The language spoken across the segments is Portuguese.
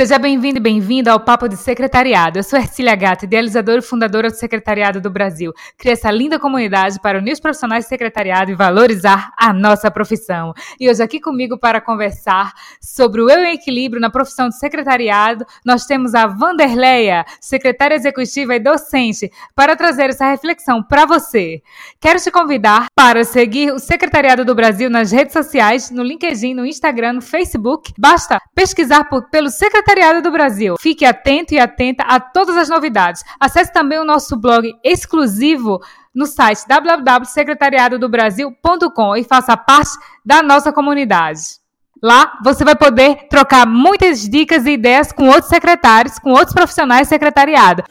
Seja bem-vindo e bem-vinda ao Papo de Secretariado. Eu sou Ercília Gata, idealizadora e fundadora do Secretariado do Brasil. Cria essa linda comunidade para unir os profissionais de secretariado e valorizar a nossa profissão. E hoje aqui comigo para conversar sobre o eu em equilíbrio na profissão de secretariado, nós temos a Vanderleia, secretária executiva e docente, para trazer essa reflexão para você. Quero te convidar para seguir o Secretariado do Brasil nas redes sociais, no LinkedIn, no Instagram, no Facebook. Basta pesquisar por, pelo Secretariado Secretariado do Brasil. Fique atento e atenta a todas as novidades. Acesse também o nosso blog exclusivo no site www.secretariadodobrasil.com e faça parte da nossa comunidade. Lá você vai poder trocar muitas dicas e ideias com outros secretários, com outros profissionais secretariado.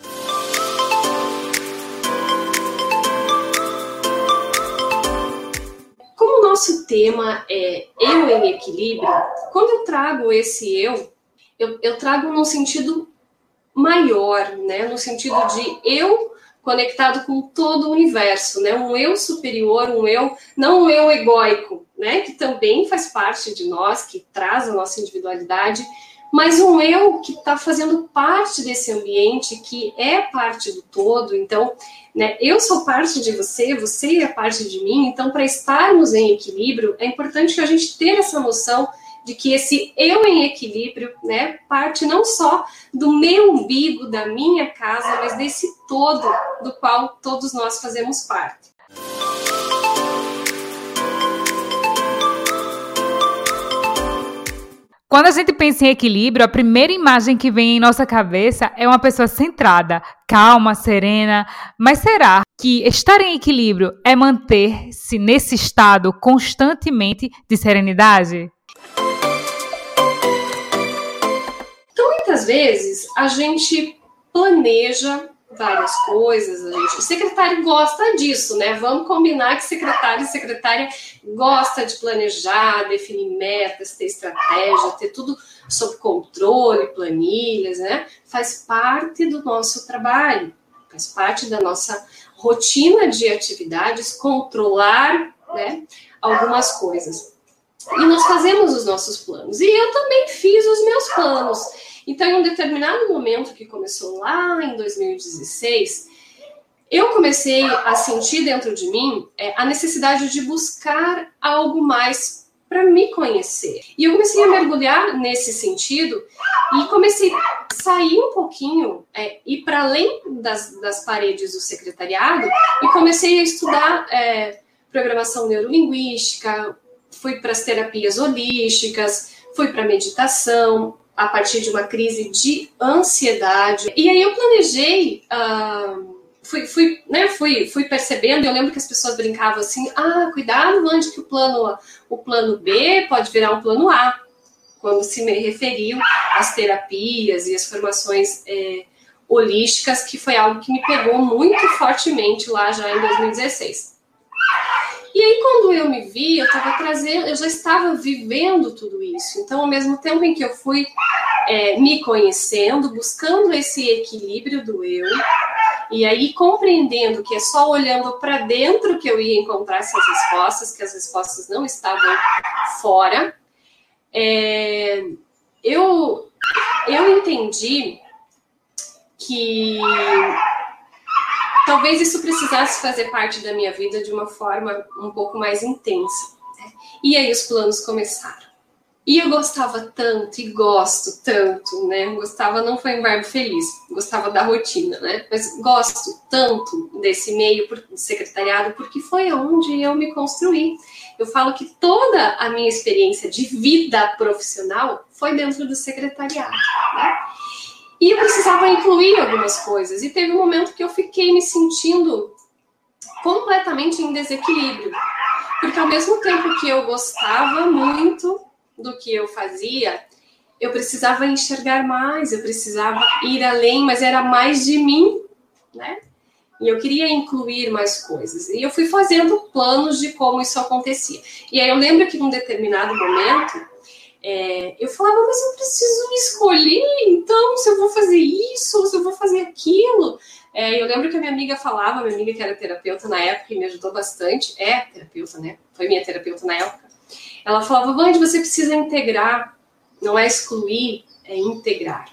Como o nosso tema é eu em equilíbrio, quando eu trago esse eu, eu, eu trago num sentido maior, né? No sentido de eu conectado com todo o universo, né? Um eu superior, um eu, não um eu egóico, né? Que também faz parte de nós, que traz a nossa individualidade, mas um eu que está fazendo parte desse ambiente, que é parte do todo. Então, né? Eu sou parte de você, você é parte de mim. Então, para estarmos em equilíbrio, é importante que a gente tenha essa noção de que esse eu em equilíbrio, né, parte não só do meu umbigo, da minha casa, mas desse todo do qual todos nós fazemos parte. Quando a gente pensa em equilíbrio, a primeira imagem que vem em nossa cabeça é uma pessoa centrada, calma, serena. Mas será que estar em equilíbrio é manter-se nesse estado constantemente de serenidade? Muitas vezes a gente planeja várias coisas, gente, o secretário gosta disso, né? Vamos combinar que secretário e secretária gosta de planejar, definir metas, ter estratégia, ter tudo sob controle, planilhas, né? Faz parte do nosso trabalho, faz parte da nossa rotina de atividades controlar, né, algumas coisas. E nós fazemos os nossos planos. E eu também fiz os meus planos. Então, em um determinado momento que começou lá em 2016, eu comecei a sentir dentro de mim é, a necessidade de buscar algo mais para me conhecer. E eu comecei a mergulhar nesse sentido e comecei a sair um pouquinho, é, ir para além das, das, paredes do secretariado e comecei a estudar é, programação neurolinguística, fui para as terapias holísticas, fui para meditação, a partir de uma crise de ansiedade. E aí eu planejei. Uh, fui, fui, né, fui, fui percebendo, eu lembro que as pessoas brincavam assim, ah, cuidado, Andy, que o plano, o plano B pode virar um plano A, quando se me referiam às terapias e às formações é, holísticas, que foi algo que me pegou muito fortemente lá já em 2016. E aí, quando eu me vi, eu estava trazendo, eu já estava vivendo tudo isso. Então, ao mesmo tempo em que eu fui é, me conhecendo, buscando esse equilíbrio do eu, e aí compreendendo que é só olhando para dentro que eu ia encontrar essas respostas, que as respostas não estavam fora, é, eu, eu entendi que talvez isso precisasse fazer parte da minha vida de uma forma um pouco mais intensa. E aí os planos começaram. E eu gostava tanto e gosto tanto, né? Gostava não foi um verbo feliz, gostava da rotina, né? Mas gosto tanto desse meio de secretariado porque foi onde eu me construí. Eu falo que toda a minha experiência de vida profissional foi dentro do secretariado. Né? E eu precisava incluir algumas coisas. E teve um momento que eu fiquei me sentindo completamente em desequilíbrio. Porque ao mesmo tempo que eu gostava muito do que eu fazia, eu precisava enxergar mais, eu precisava ir além, mas era mais de mim, né? E eu queria incluir mais coisas. E eu fui fazendo planos de como isso acontecia. E aí eu lembro que num determinado momento, é, eu falava, mas eu preciso escolher, então, se eu vou fazer isso, se eu vou fazer aquilo. É, eu lembro que a minha amiga falava, minha amiga que era terapeuta na época e me ajudou bastante, é terapeuta, né? Foi minha terapeuta na época. Ela falava, Vande, você precisa integrar Não é excluir, é integrar.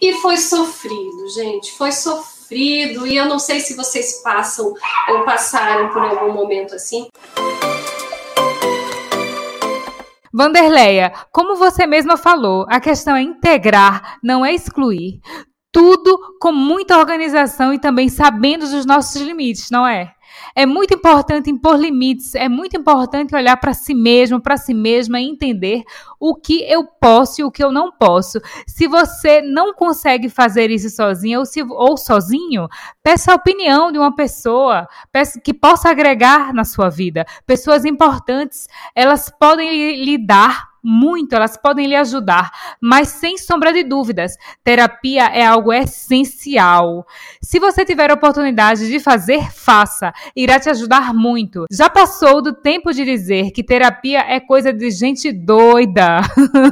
E foi sofrido, gente, foi sofrido. E eu não sei se vocês passam ou passaram por algum momento assim. Vanderleia, como você mesma falou, a questão é integrar, não é excluir. Tudo com muita organização e também sabendo dos nossos limites, não é? É muito importante impor limites, é muito importante olhar para si mesmo, para si mesma e entender o que eu posso e o que eu não posso. Se você não consegue fazer isso sozinha ou, se, ou sozinho, peça a opinião de uma pessoa peça, que possa agregar na sua vida. Pessoas importantes, elas podem lhe dar muito, elas podem lhe ajudar, mas sem sombra de dúvidas, terapia é algo essencial. Se você tiver a oportunidade de fazer, faça, irá te ajudar muito. Já passou do tempo de dizer que terapia é coisa de gente doida.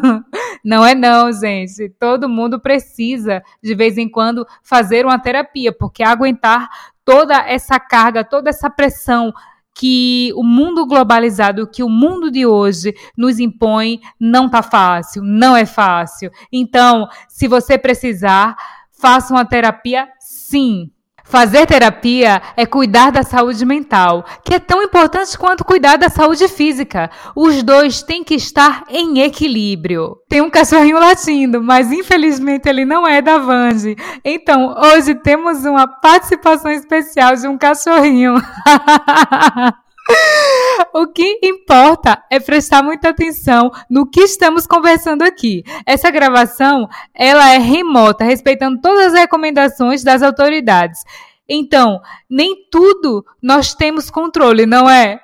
não é não, gente. Todo mundo precisa de vez em quando fazer uma terapia, porque aguentar toda essa carga, toda essa pressão que o mundo globalizado, que o mundo de hoje nos impõe, não tá fácil, não é fácil. Então, se você precisar, faça uma terapia sim. Fazer terapia é cuidar da saúde mental, que é tão importante quanto cuidar da saúde física. Os dois têm que estar em equilíbrio. Tem um cachorrinho latindo, mas infelizmente ele não é da Vange. Então, hoje temos uma participação especial de um cachorrinho. O que importa é prestar muita atenção no que estamos conversando aqui. Essa gravação, ela é remota, respeitando todas as recomendações das autoridades. Então, nem tudo nós temos controle, não é?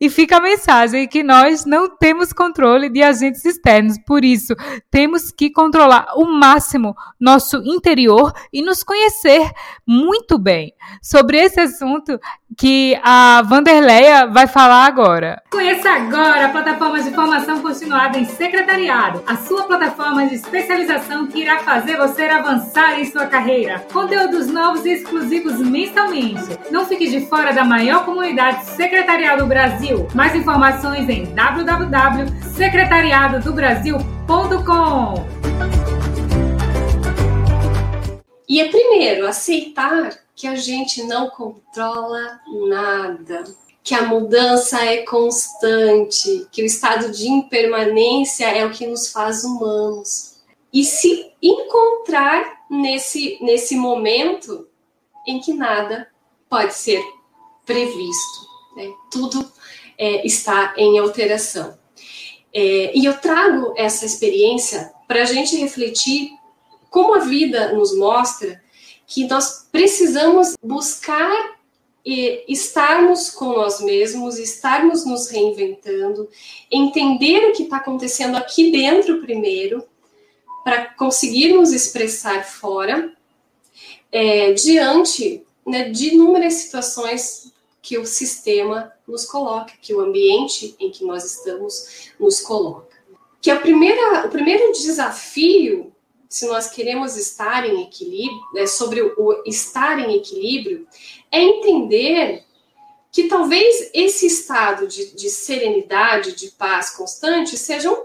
E fica a mensagem que nós não temos controle de agentes externos, por isso temos que controlar o máximo nosso interior e nos conhecer muito bem. Sobre esse assunto que a Vanderleia vai falar agora. Conheça agora a plataforma de formação continuada em secretariado, a sua plataforma de especialização que irá fazer você avançar em sua carreira. Conteúdos novos e exclusivos mensalmente. Não fique de fora da maior comunidade secretariado do Brasil. Mais informações em www.secretariadodobrasil.com. E é primeiro aceitar que a gente não controla nada, que a mudança é constante, que o estado de impermanência é o que nos faz humanos. E se encontrar nesse, nesse momento em que nada pode ser previsto, né? tudo é, está em alteração. É, e eu trago essa experiência para a gente refletir como a vida nos mostra que nós precisamos buscar e estarmos com nós mesmos, estarmos nos reinventando, entender o que está acontecendo aqui dentro primeiro, para conseguirmos expressar fora, é, diante né, de inúmeras situações que o sistema nos coloca, que o ambiente em que nós estamos nos coloca. Que a primeira, o primeiro desafio, se nós queremos estar em equilíbrio, né, sobre o estar em equilíbrio, é entender que talvez esse estado de, de serenidade, de paz constante, sejam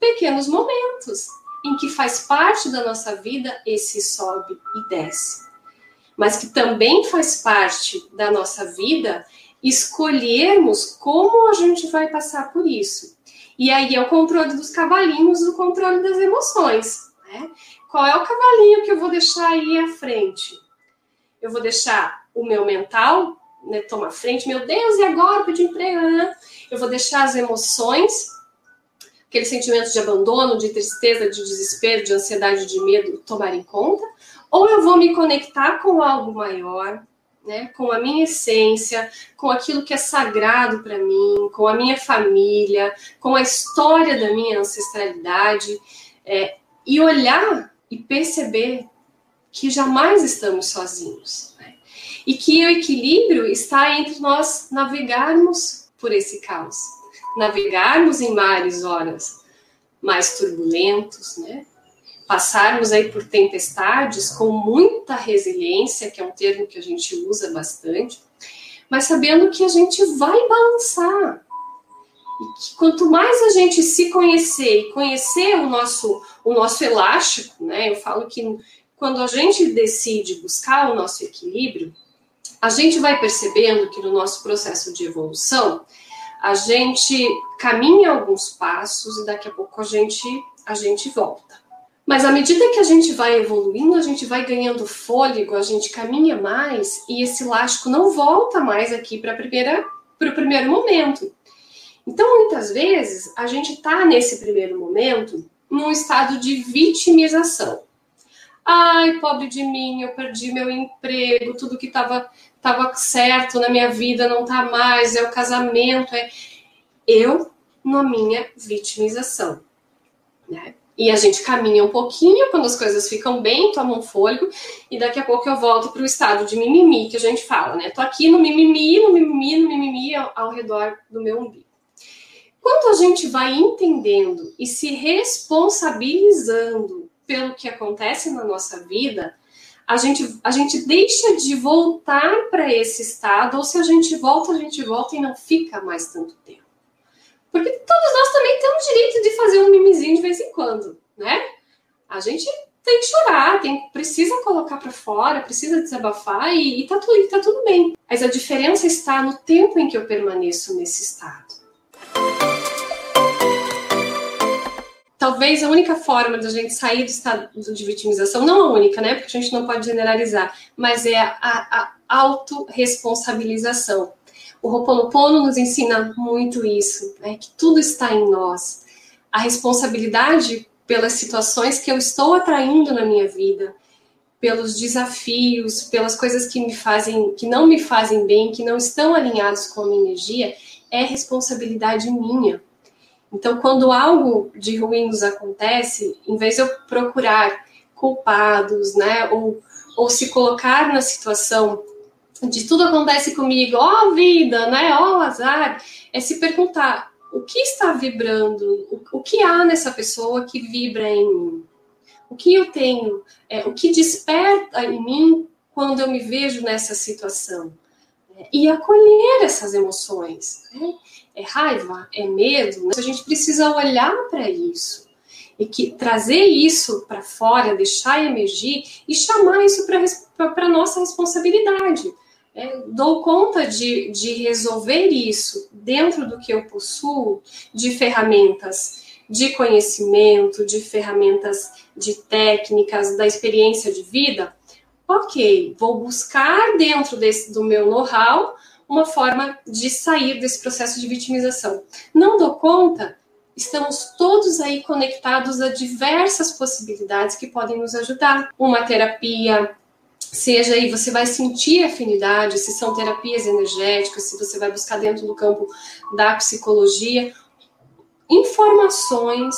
pequenos momentos em que faz parte da nossa vida esse sobe e desce mas que também faz parte da nossa vida escolhermos como a gente vai passar por isso. E aí é o controle dos cavalinhos, o controle das emoções. Né? Qual é o cavalinho que eu vou deixar aí à frente? Eu vou deixar o meu mental né, tomar frente, meu Deus, e agora pedir emprego? Né? Eu vou deixar as emoções, aquele sentimento de abandono, de tristeza, de desespero, de ansiedade, de medo tomarem conta, ou eu vou me conectar com algo maior, né, com a minha essência, com aquilo que é sagrado para mim, com a minha família, com a história da minha ancestralidade, é, e olhar e perceber que jamais estamos sozinhos. Né? E que o equilíbrio está entre nós navegarmos por esse caos, navegarmos em mares horas mais turbulentos, né? Passarmos aí por tempestades com muita resiliência, que é um termo que a gente usa bastante, mas sabendo que a gente vai balançar. E que quanto mais a gente se conhecer e conhecer o nosso, o nosso elástico, né? Eu falo que quando a gente decide buscar o nosso equilíbrio, a gente vai percebendo que no nosso processo de evolução, a gente caminha alguns passos e daqui a pouco a gente a gente volta. Mas à medida que a gente vai evoluindo, a gente vai ganhando fôlego, a gente caminha mais e esse elástico não volta mais aqui para o primeiro momento. Então, muitas vezes, a gente está nesse primeiro momento num estado de vitimização. Ai, pobre de mim, eu perdi meu emprego, tudo que estava tava certo na minha vida não está mais, é o casamento, é eu na minha vitimização. Né? E a gente caminha um pouquinho quando as coisas ficam bem, toma um fôlego, e daqui a pouco eu volto para o estado de mimimi que a gente fala, né? Tô aqui no mimimi, no mimimi, no mimimi ao, ao redor do meu umbigo. Quando a gente vai entendendo e se responsabilizando pelo que acontece na nossa vida, a gente, a gente deixa de voltar para esse estado, ou se a gente volta, a gente volta e não fica mais tanto tempo. Porque todos nós também temos direito de fazer um mimizinho de vez em quando, né? A gente tem que chorar, tem, precisa colocar para fora, precisa desabafar e, e tá, tudo, e tá tudo bem. Mas a diferença está no tempo em que eu permaneço nesse estado. talvez a única forma da gente sair do estado de vitimização, não a única, né? Porque a gente não pode generalizar, mas é a, a autorresponsabilização. O Ho'oponopono nos ensina muito isso, né? que tudo está em nós. A responsabilidade pelas situações que eu estou atraindo na minha vida, pelos desafios, pelas coisas que me fazem, que não me fazem bem, que não estão alinhados com a minha energia, é responsabilidade minha. Então, quando algo de ruim nos acontece, em vez de eu procurar culpados, né, ou, ou se colocar na situação de tudo acontece comigo, ó oh, vida, né, ó oh, azar, é se perguntar o que está vibrando, o, o que há nessa pessoa que vibra em mim, o que eu tenho, é, o que desperta em mim quando eu me vejo nessa situação. E acolher essas emoções. Né? é raiva, é medo, né? a gente precisa olhar para isso e que trazer isso para fora, deixar emergir e chamar isso para nossa responsabilidade. É, dou conta de, de resolver isso dentro do que eu possuo de ferramentas de conhecimento, de ferramentas de técnicas, da experiência de vida. Ok, vou buscar dentro desse, do meu know-how uma forma de sair desse processo de vitimização. Não dou conta, estamos todos aí conectados a diversas possibilidades que podem nos ajudar. Uma terapia, seja aí você vai sentir afinidade, se são terapias energéticas, se você vai buscar dentro do campo da psicologia, informações,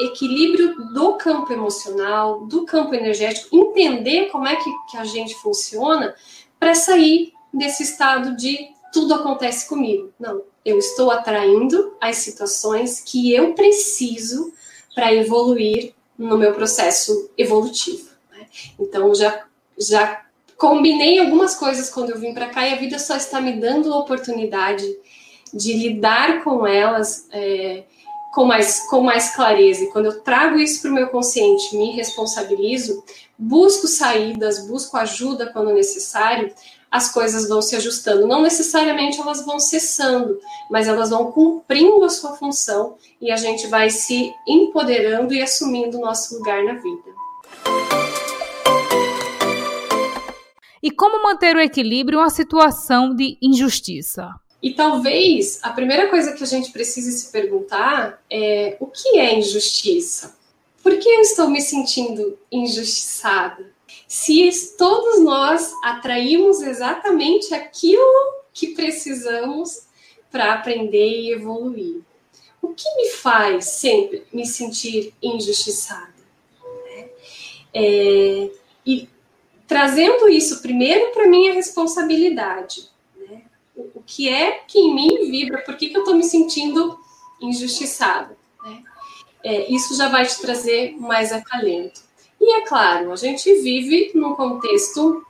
equilíbrio do campo emocional, do campo energético, entender como é que, que a gente funciona para sair desse estado de tudo acontece comigo. Não, eu estou atraindo as situações que eu preciso para evoluir no meu processo evolutivo. Né? Então já já combinei algumas coisas quando eu vim para cá e a vida só está me dando a oportunidade de lidar com elas é, com mais com mais clareza. E quando eu trago isso para o meu consciente, me responsabilizo, busco saídas, busco ajuda quando necessário, as coisas vão se ajustando. Não necessariamente elas vão cessando, mas elas vão cumprindo a sua função e a gente vai se empoderando e assumindo o nosso lugar na vida. E como manter o equilíbrio em uma situação de injustiça? E talvez a primeira coisa que a gente precise se perguntar é o que é injustiça? Por que eu estou me sentindo injustiçada? se todos nós atraímos exatamente aquilo que precisamos para aprender e evoluir. O que me faz sempre me sentir injustiçada? Né? É, e trazendo isso primeiro para minha responsabilidade. Né? O, que é que em mim vibra? Por que, que eu estou me sentindo injustiçada? Né? É, isso já vai te trazer mais acalento. E é claro, a gente vive num contexto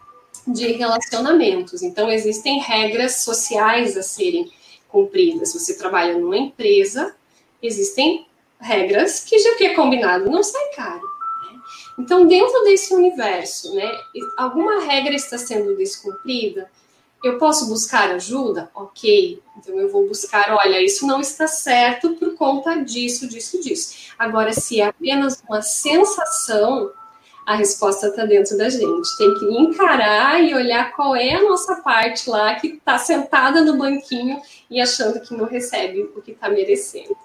de relacionamentos, então existem regras sociais a serem cumprida. Se você trabalha numa empresa, existem regras que já que é combinado não sai caro. Então, dentro desse universo, né, alguma regra está sendo descumprida, eu posso buscar ajuda? Ok. Então eu vou buscar, olha, isso não está certo por conta disso, disso, disso. Agora, se é apenas uma sensação, a resposta está dentro da gente. Tem que encarar e olhar qual é a nossa parte lá que está sentada no banquinho e achando que não recebe o que está merecendo.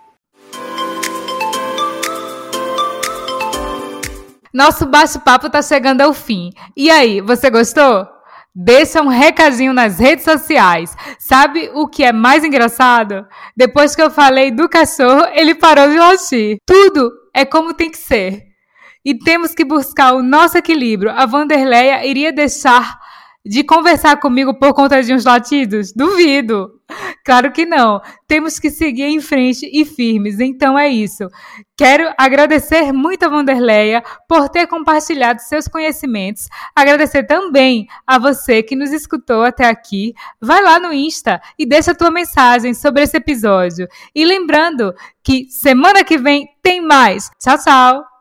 Nosso bate-papo está chegando ao fim. E aí, você gostou? Deixa um recadinho nas redes sociais. Sabe o que é mais engraçado? Depois que eu falei do cachorro, ele parou de latir. Tudo é como tem que ser. E temos que buscar o nosso equilíbrio. A Vanderleia iria deixar de conversar comigo por conta de uns latidos? Duvido. Claro que não. Temos que seguir em frente e firmes. Então é isso. Quero agradecer muito a Vanderleia por ter compartilhado seus conhecimentos. Agradecer também a você que nos escutou até aqui. Vai lá no Insta e deixa a tua mensagem sobre esse episódio. E lembrando que semana que vem tem mais. Tchau, tchau.